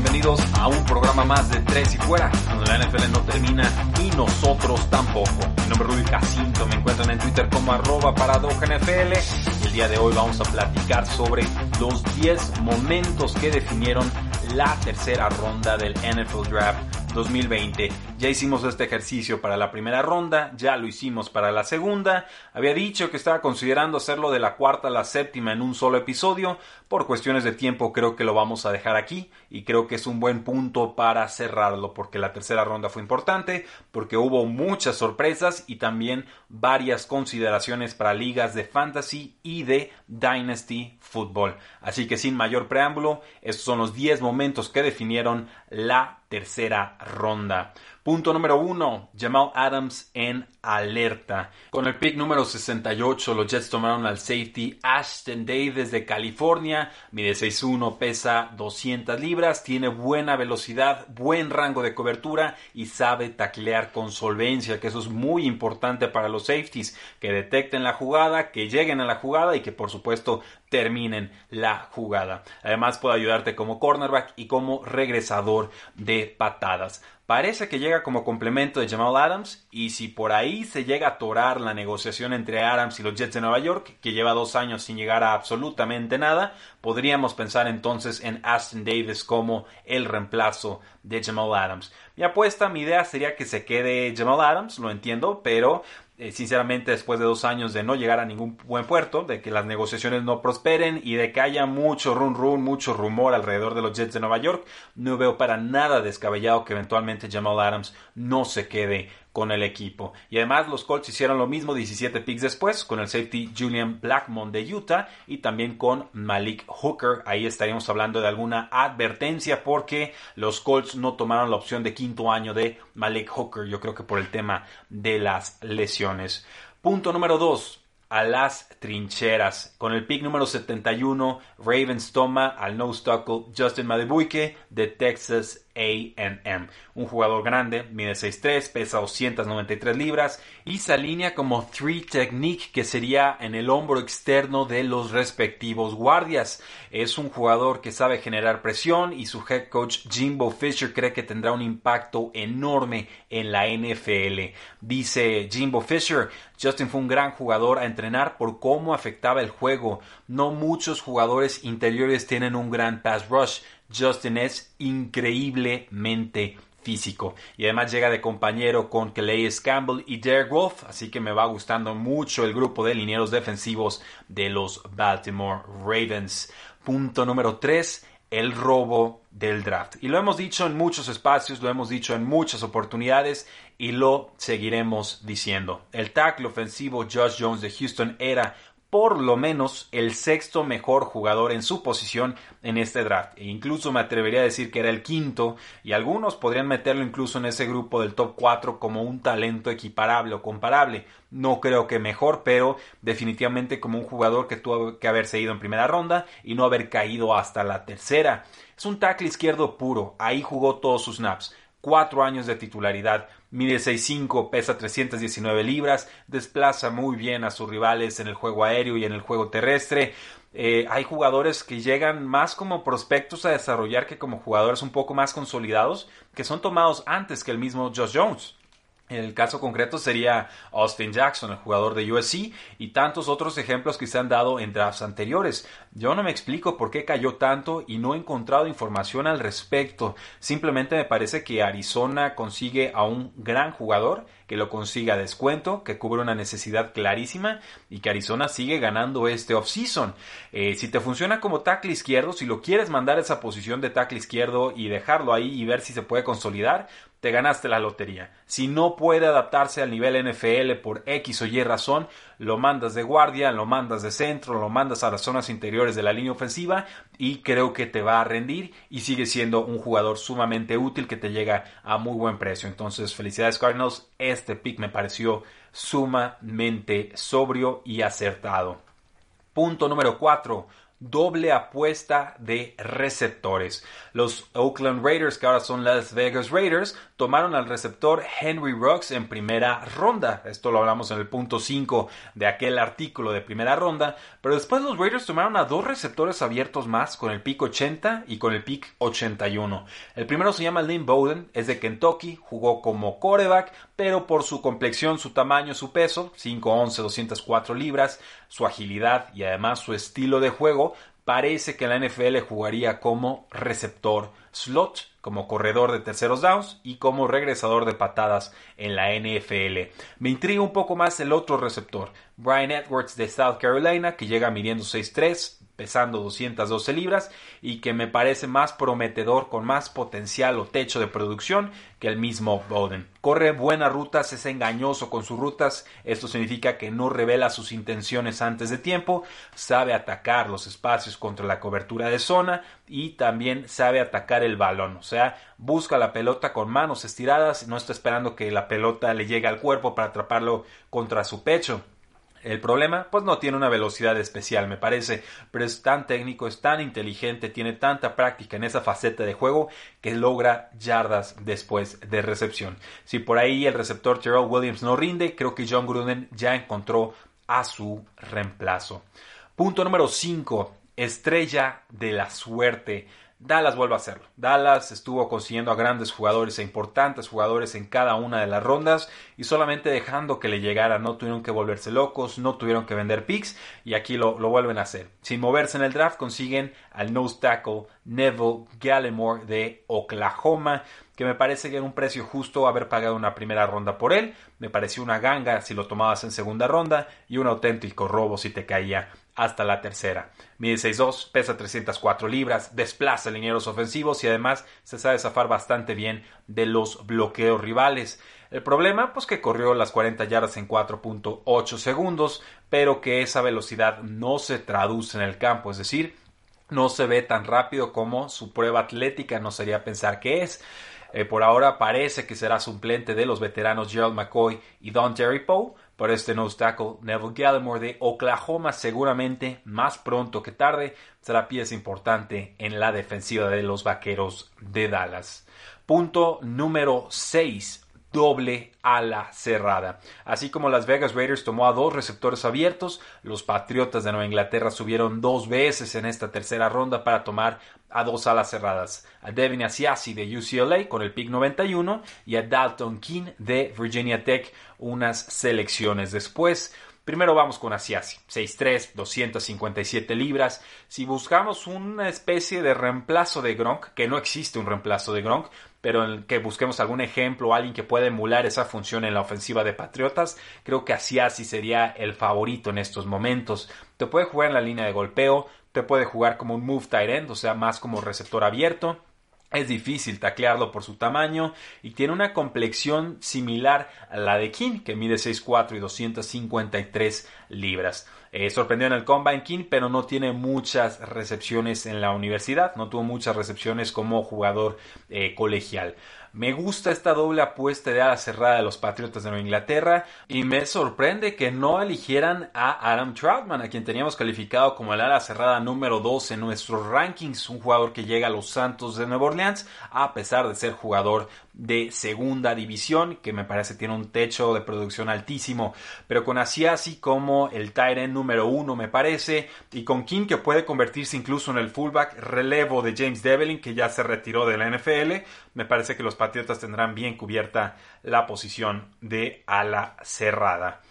Bienvenidos a un programa más de Tres y Fuera, donde la NFL no termina y nosotros tampoco. Mi nombre es Rudy Jacinto, me encuentran en Twitter como arroba NFL y el día de hoy vamos a platicar sobre los 10 momentos que definieron la tercera ronda del NFL Draft 2020. Ya hicimos este ejercicio para la primera ronda, ya lo hicimos para la segunda. Había dicho que estaba considerando hacerlo de la cuarta a la séptima en un solo episodio. Por cuestiones de tiempo creo que lo vamos a dejar aquí y creo que es un buen punto para cerrarlo porque la tercera ronda fue importante, porque hubo muchas sorpresas y también varias consideraciones para ligas de fantasy y de dynasty football. Así que sin mayor preámbulo, estos son los 10 momentos que definieron la tercera ronda. Punto número uno, Jamal Adams en alerta. Con el pick número 68, los Jets tomaron al safety Ashton Davis de California. Mide 6'1, pesa 200 libras, tiene buena velocidad, buen rango de cobertura y sabe taclear con solvencia, que eso es muy importante para los safeties, que detecten la jugada, que lleguen a la jugada y que por supuesto terminen la jugada. Además puede ayudarte como cornerback y como regresador de patadas. Parece que llega como complemento de Jamal Adams y si por ahí se llega a atorar la negociación entre Adams y los Jets de Nueva York, que lleva dos años sin llegar a absolutamente nada, podríamos pensar entonces en Aston Davis como el reemplazo de Jamal Adams. Mi apuesta, mi idea sería que se quede Jamal Adams, lo entiendo, pero eh, sinceramente después de dos años de no llegar a ningún buen puerto, de que las negociaciones no prosperen y de que haya mucho run run, mucho rumor alrededor de los Jets de Nueva York, no veo para nada descabellado que eventualmente Jamal Adams no se quede con el equipo. Y además los Colts hicieron lo mismo 17 picks después con el safety Julian Blackmon de Utah y también con Malik Hooker. Ahí estaríamos hablando de alguna advertencia porque los Colts no tomaron la opción de quinto año de Malik Hooker. Yo creo que por el tema de las lesiones. Punto número 2 a las trincheras. Con el pick número 71, Ravens toma al nose tackle Justin Madebuike de Texas AM. Un jugador grande, mide 6'3, pesa 293 libras y se alinea como 3 technique que sería en el hombro externo de los respectivos guardias. Es un jugador que sabe generar presión y su head coach Jimbo Fisher cree que tendrá un impacto enorme en la NFL. Dice Jimbo Fisher, Justin fue un gran jugador a entrenar por cómo afectaba el juego. No muchos jugadores interiores tienen un gran pass rush. Justin es increíblemente físico y además llega de compañero con Calais Campbell y Derek Wolf, así que me va gustando mucho el grupo de linieros defensivos de los Baltimore Ravens. Punto número 3, el robo del draft. Y lo hemos dicho en muchos espacios, lo hemos dicho en muchas oportunidades y lo seguiremos diciendo. El tackle ofensivo Josh Jones de Houston era por lo menos el sexto mejor jugador en su posición en este draft. E incluso me atrevería a decir que era el quinto y algunos podrían meterlo incluso en ese grupo del top 4 como un talento equiparable o comparable. No creo que mejor, pero definitivamente como un jugador que tuvo que haberse ido en primera ronda y no haber caído hasta la tercera. Es un tackle izquierdo puro, ahí jugó todos sus snaps cuatro años de titularidad, mide 6'5, pesa 319 libras, desplaza muy bien a sus rivales en el juego aéreo y en el juego terrestre. Eh, hay jugadores que llegan más como prospectos a desarrollar que como jugadores un poco más consolidados, que son tomados antes que el mismo Josh Jones. El caso concreto sería Austin Jackson, el jugador de USC, y tantos otros ejemplos que se han dado en drafts anteriores. Yo no me explico por qué cayó tanto y no he encontrado información al respecto. Simplemente me parece que Arizona consigue a un gran jugador, que lo consiga descuento, que cubre una necesidad clarísima y que Arizona sigue ganando este offseason. Eh, si te funciona como tackle izquierdo, si lo quieres mandar a esa posición de tackle izquierdo y dejarlo ahí y ver si se puede consolidar, te ganaste la lotería. Si no puede adaptarse al nivel NFL por X o Y razón, lo mandas de guardia, lo mandas de centro, lo mandas a las zonas interiores de la línea ofensiva y creo que te va a rendir y sigue siendo un jugador sumamente útil que te llega a muy buen precio. Entonces, felicidades Cardinals, este pick me pareció sumamente sobrio y acertado. Punto número 4 doble apuesta de receptores. Los Oakland Raiders, que ahora son Las Vegas Raiders, tomaron al receptor Henry Rocks en primera ronda. Esto lo hablamos en el punto 5 de aquel artículo de primera ronda. Pero después los Raiders tomaron a dos receptores abiertos más con el pick 80 y con el pick 81. El primero se llama Lynn Bowden, es de Kentucky, jugó como coreback, pero por su complexión, su tamaño, su peso, 5'11, 204 libras, su agilidad y además su estilo de juego, parece que la NFL jugaría como receptor slot, como corredor de terceros downs y como regresador de patadas en la NFL. Me intriga un poco más el otro receptor, Brian Edwards de South Carolina, que llega midiendo 6'3, pesando 212 libras y que me parece más prometedor con más potencial o techo de producción que el mismo Bowden. Corre buenas rutas, es engañoso con sus rutas, esto significa que no revela sus intenciones antes de tiempo, sabe atacar los espacios contra la cobertura de zona y también sabe atacar el balón, o sea, busca la pelota con manos estiradas, no está esperando que la pelota le llegue al cuerpo para atraparlo contra su pecho. El problema, pues no tiene una velocidad especial, me parece, pero es tan técnico, es tan inteligente, tiene tanta práctica en esa faceta de juego que logra yardas después de recepción. Si por ahí el receptor Terrell Williams no rinde, creo que John Gruden ya encontró a su reemplazo. Punto número 5. Estrella de la suerte. Dallas vuelve a hacerlo. Dallas estuvo consiguiendo a grandes jugadores e importantes jugadores en cada una de las rondas y solamente dejando que le llegara. No tuvieron que volverse locos, no tuvieron que vender picks y aquí lo, vuelven a hacer. Sin moverse en el draft consiguen al nose tackle Neville Gallimore de Oklahoma que me parece que era un precio justo haber pagado una primera ronda por él. Me pareció una ganga si lo tomabas en segunda ronda y un auténtico robo si te caía hasta la tercera. Mide 6'2, pesa 304 libras, desplaza linieros ofensivos y además se sabe zafar bastante bien de los bloqueos rivales. El problema, pues que corrió las 40 yardas en 4.8 segundos, pero que esa velocidad no se traduce en el campo, es decir, no se ve tan rápido como su prueba atlética nos haría pensar que es. Eh, por ahora parece que será suplente de los veteranos Gerald McCoy y Don Terry Poe, por este nose tackle Neville Gallimore de Oklahoma seguramente más pronto que tarde será pieza importante en la defensiva de los Vaqueros de Dallas. Punto número 6 doble ala cerrada. Así como Las Vegas Raiders tomó a dos receptores abiertos, los Patriotas de Nueva Inglaterra subieron dos veces en esta tercera ronda para tomar a dos alas cerradas, a Devin Asiasi de UCLA con el pick 91 y a Dalton King de Virginia Tech unas selecciones después. Primero vamos con Asiasi, 6'3, 257 libras. Si buscamos una especie de reemplazo de Gronk, que no existe un reemplazo de Gronk, pero en el que busquemos algún ejemplo alguien que pueda emular esa función en la ofensiva de Patriotas, creo que Asiasi sería el favorito en estos momentos. Te puede jugar en la línea de golpeo, te puede jugar como un move tight end, o sea, más como receptor abierto. Es difícil taclearlo por su tamaño y tiene una complexión similar a la de King, que mide 6'4 y 253 libras. Eh, sorprendió en el Combine King, pero no tiene muchas recepciones en la universidad, no tuvo muchas recepciones como jugador eh, colegial. Me gusta esta doble apuesta de ala cerrada de los Patriotas de Nueva Inglaterra y me sorprende que no eligieran a Adam Troutman, a quien teníamos calificado como el ala cerrada número 2 en nuestros rankings, un jugador que llega a los Santos de Nueva Orleans, a pesar de ser jugador de segunda división, que me parece tiene un techo de producción altísimo, pero con así como el Tyrant número uno me parece, y con King que puede convertirse incluso en el fullback relevo de James Devlin, que ya se retiró de la NFL, me parece que los Patriotas tendrán bien cubierta la posición de ala cerrada.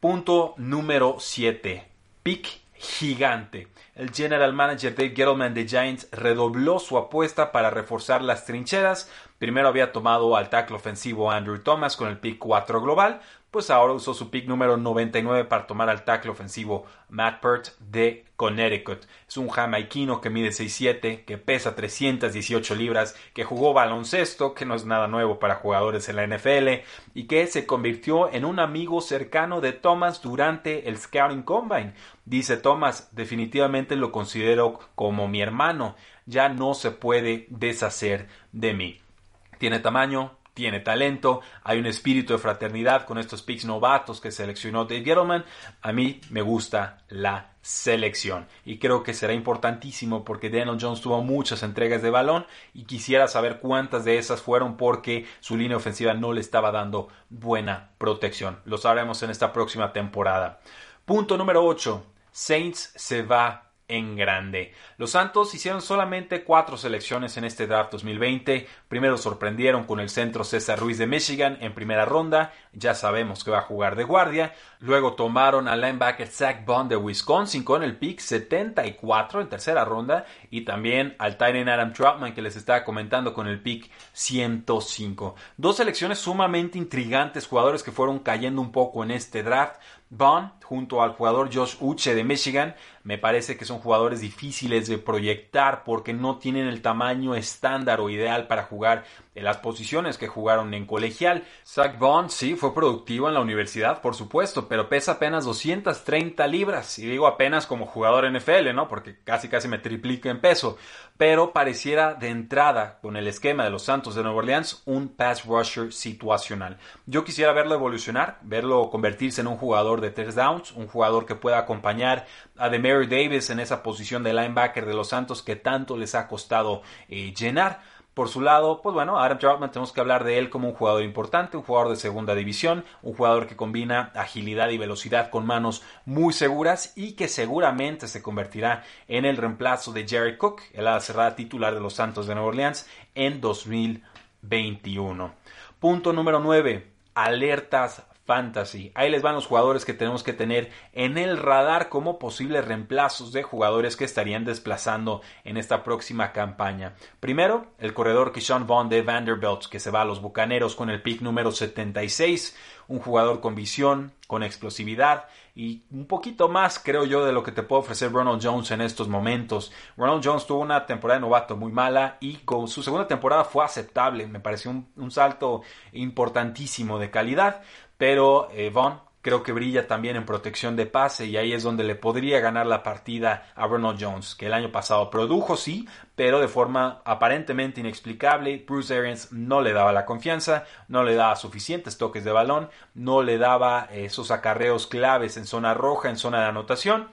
Punto número 7. Pick gigante. El general manager Dave Gettleman de Giants redobló su apuesta para reforzar las trincheras. Primero había tomado al tackle ofensivo Andrew Thomas con el pick 4 global, pues ahora usó su pick número 99 para tomar al tackle ofensivo Matt Pert de Connecticut. Es un jamaiquino que mide 6'7, que pesa 318 libras, que jugó baloncesto, que no es nada nuevo para jugadores en la NFL, y que se convirtió en un amigo cercano de Thomas durante el Scouting Combine. Dice Thomas, definitivamente lo considero como mi hermano, ya no se puede deshacer de mí. Tiene tamaño, tiene talento, hay un espíritu de fraternidad con estos picks novatos que seleccionó Dave Gettleman. A mí me gusta la selección y creo que será importantísimo porque Daniel Jones tuvo muchas entregas de balón y quisiera saber cuántas de esas fueron porque su línea ofensiva no le estaba dando buena protección. Lo sabremos en esta próxima temporada. Punto número 8. Saints se va en grande. Los Santos hicieron solamente cuatro selecciones en este draft 2020. Primero sorprendieron con el centro César Ruiz de Michigan en primera ronda. Ya sabemos que va a jugar de guardia. Luego tomaron al linebacker Zach Bond de Wisconsin con el pick 74 en tercera ronda. Y también al Titan Adam Troutman que les estaba comentando con el pick 105. Dos selecciones sumamente intrigantes, jugadores que fueron cayendo un poco en este draft. Bond junto al jugador Josh Uche de Michigan me parece que son jugadores difíciles de proyectar porque no tienen el tamaño estándar o ideal para jugar en las posiciones que jugaron en colegial. Zach Bond sí fue productivo en la universidad, por supuesto, pero pesa apenas 230 libras. Y digo apenas como jugador NFL, ¿no? Porque casi casi me triplica en peso. Pero pareciera de entrada, con el esquema de los Santos de Nueva Orleans, un pass rusher situacional. Yo quisiera verlo evolucionar, verlo convertirse en un jugador de tres downs, un jugador que pueda acompañar a Demary Davis en esa posición de linebacker de los Santos que tanto les ha costado eh, llenar. Por su lado, pues bueno, Adam Troutman tenemos que hablar de él como un jugador importante, un jugador de segunda división, un jugador que combina agilidad y velocidad con manos muy seguras y que seguramente se convertirá en el reemplazo de Jerry Cook, el ala cerrada titular de los Santos de Nueva Orleans en 2021. Punto número 9. Alertas fantasy. Ahí les van los jugadores que tenemos que tener en el radar como posibles reemplazos de jugadores que estarían desplazando en esta próxima campaña. Primero, el corredor Kishon Vaughn de Vanderbilt, que se va a los Bucaneros con el pick número 76, un jugador con visión, con explosividad y un poquito más, creo yo, de lo que te puede ofrecer Ronald Jones en estos momentos. Ronald Jones tuvo una temporada de novato muy mala y con su segunda temporada fue aceptable, me pareció un, un salto importantísimo de calidad. Pero eh, Vaughn creo que brilla también en protección de pase y ahí es donde le podría ganar la partida a Ronald Jones, que el año pasado produjo, sí, pero de forma aparentemente inexplicable. Bruce Arians no le daba la confianza, no le daba suficientes toques de balón, no le daba esos acarreos claves en zona roja, en zona de anotación.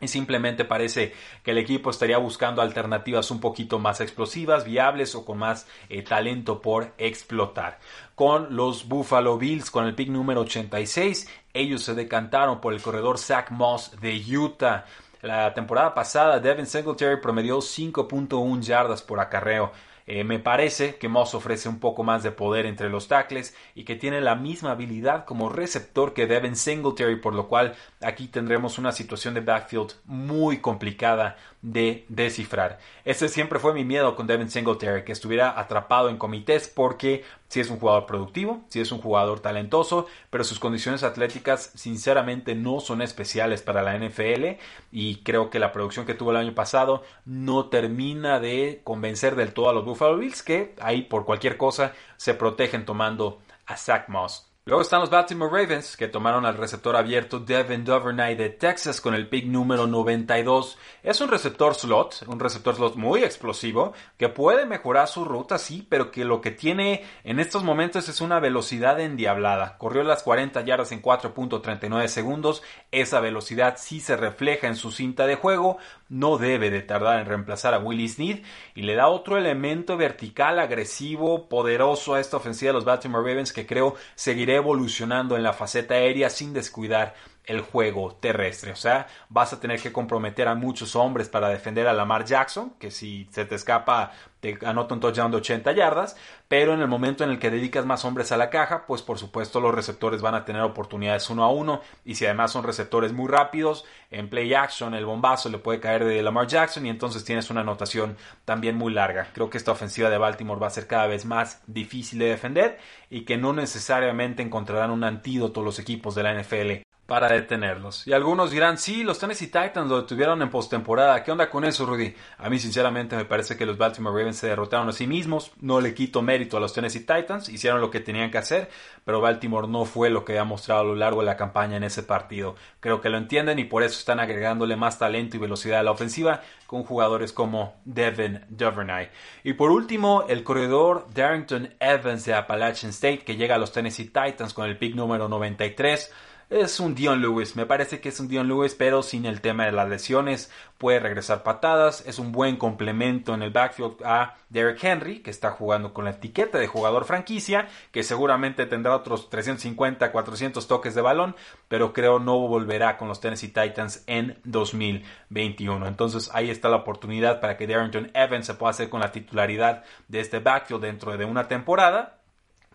Y simplemente parece que el equipo estaría buscando alternativas un poquito más explosivas, viables o con más eh, talento por explotar. Con los Buffalo Bills, con el pick número 86, ellos se decantaron por el corredor Zach Moss de Utah. La temporada pasada, Devin Singletary promedió 5.1 yardas por acarreo. Eh, me parece que Moss ofrece un poco más de poder entre los tackles y que tiene la misma habilidad como receptor que Devin Singletary, por lo cual aquí tendremos una situación de backfield muy complicada de descifrar. Ese siempre fue mi miedo con Devin Singletary, que estuviera atrapado en comités porque si es un jugador productivo, si es un jugador talentoso, pero sus condiciones atléticas sinceramente no son especiales para la NFL y creo que la producción que tuvo el año pasado no termina de convencer del todo a los Buffalo Bills que ahí por cualquier cosa se protegen tomando a Zach Moss. Luego están los Baltimore Ravens, que tomaron al receptor abierto Devin Duvernay de Texas con el pick número 92. Es un receptor slot, un receptor slot muy explosivo, que puede mejorar su ruta, sí, pero que lo que tiene en estos momentos es una velocidad endiablada. Corrió las 40 yardas en 4.39 segundos. Esa velocidad sí se refleja en su cinta de juego. No debe de tardar en reemplazar a Willie Snead y le da otro elemento vertical, agresivo, poderoso a esta ofensiva de los Baltimore Ravens que creo seguiré evolucionando en la faceta aérea sin descuidar el juego terrestre. O sea, vas a tener que comprometer a muchos hombres para defender a Lamar Jackson, que si se te escapa te anota un touchdown de 80 yardas, pero en el momento en el que dedicas más hombres a la caja, pues por supuesto los receptores van a tener oportunidades uno a uno y si además son receptores muy rápidos, en play action el bombazo le puede caer de Lamar Jackson y entonces tienes una anotación también muy larga. Creo que esta ofensiva de Baltimore va a ser cada vez más difícil de defender y que no necesariamente encontrarán un antídoto los equipos de la NFL para detenerlos. Y algunos dirán, sí, los Tennessee Titans lo detuvieron en postemporada. ¿Qué onda con eso, Rudy? A mí, sinceramente, me parece que los Baltimore Ravens se derrotaron a sí mismos. No le quito mérito a los Tennessee Titans. Hicieron lo que tenían que hacer, pero Baltimore no fue lo que ha mostrado a lo largo de la campaña en ese partido. Creo que lo entienden y por eso están agregándole más talento y velocidad a la ofensiva con jugadores como Devin Duvernay. Y por último, el corredor Darrington Evans de Appalachian State, que llega a los Tennessee Titans con el pick número 93 es un Dion Lewis. Me parece que es un Dion Lewis, pero sin el tema de las lesiones. Puede regresar patadas. Es un buen complemento en el backfield a Derek Henry, que está jugando con la etiqueta de jugador franquicia, que seguramente tendrá otros 350, 400 toques de balón, pero creo no volverá con los Tennessee Titans en 2021. Entonces ahí está la oportunidad para que Darrington Evans se pueda hacer con la titularidad de este backfield dentro de una temporada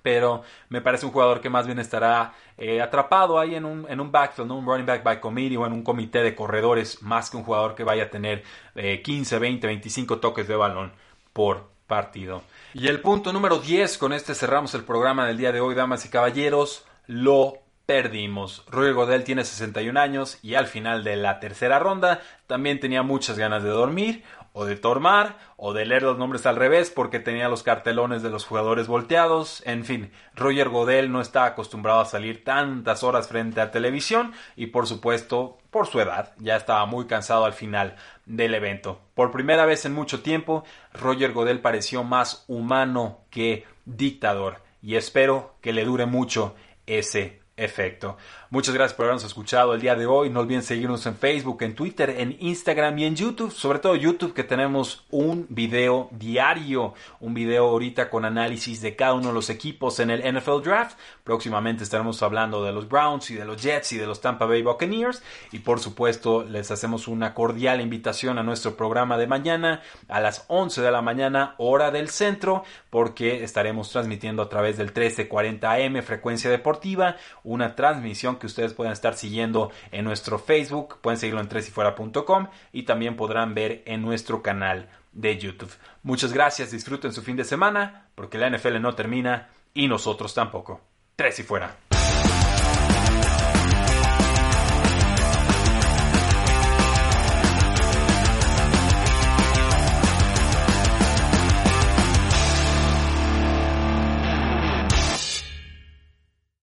pero me parece un jugador que más bien estará eh, atrapado ahí en un, en un backfield, un running back by committee o en un comité de corredores, más que un jugador que vaya a tener 15, 20, 25 toques de balón por partido. Y el punto número 10, con este cerramos el programa del día de hoy, damas y caballeros, lo perdimos. Roger Godel tiene 61 años y al final de la tercera ronda también tenía muchas ganas de dormir o de tomar o de leer los nombres al revés porque tenía los cartelones de los jugadores volteados. En fin, Roger Godel no está acostumbrado a salir tantas horas frente a televisión y por supuesto, por su edad, ya estaba muy cansado al final del evento. Por primera vez en mucho tiempo, Roger Godel pareció más humano que dictador y espero que le dure mucho ese efecto. Muchas gracias por habernos escuchado el día de hoy. No olviden seguirnos en Facebook, en Twitter, en Instagram y en YouTube. Sobre todo YouTube, que tenemos un video diario. Un video ahorita con análisis de cada uno de los equipos en el NFL Draft. Próximamente estaremos hablando de los Browns y de los Jets y de los Tampa Bay Buccaneers. Y por supuesto, les hacemos una cordial invitación a nuestro programa de mañana a las 11 de la mañana, hora del centro, porque estaremos transmitiendo a través del 1340 AM, frecuencia deportiva, una transmisión que ustedes pueden estar siguiendo en nuestro Facebook, pueden seguirlo en tresyfuera.com y también podrán ver en nuestro canal de YouTube. Muchas gracias, disfruten su fin de semana, porque la NFL no termina y nosotros tampoco. Tres y fuera.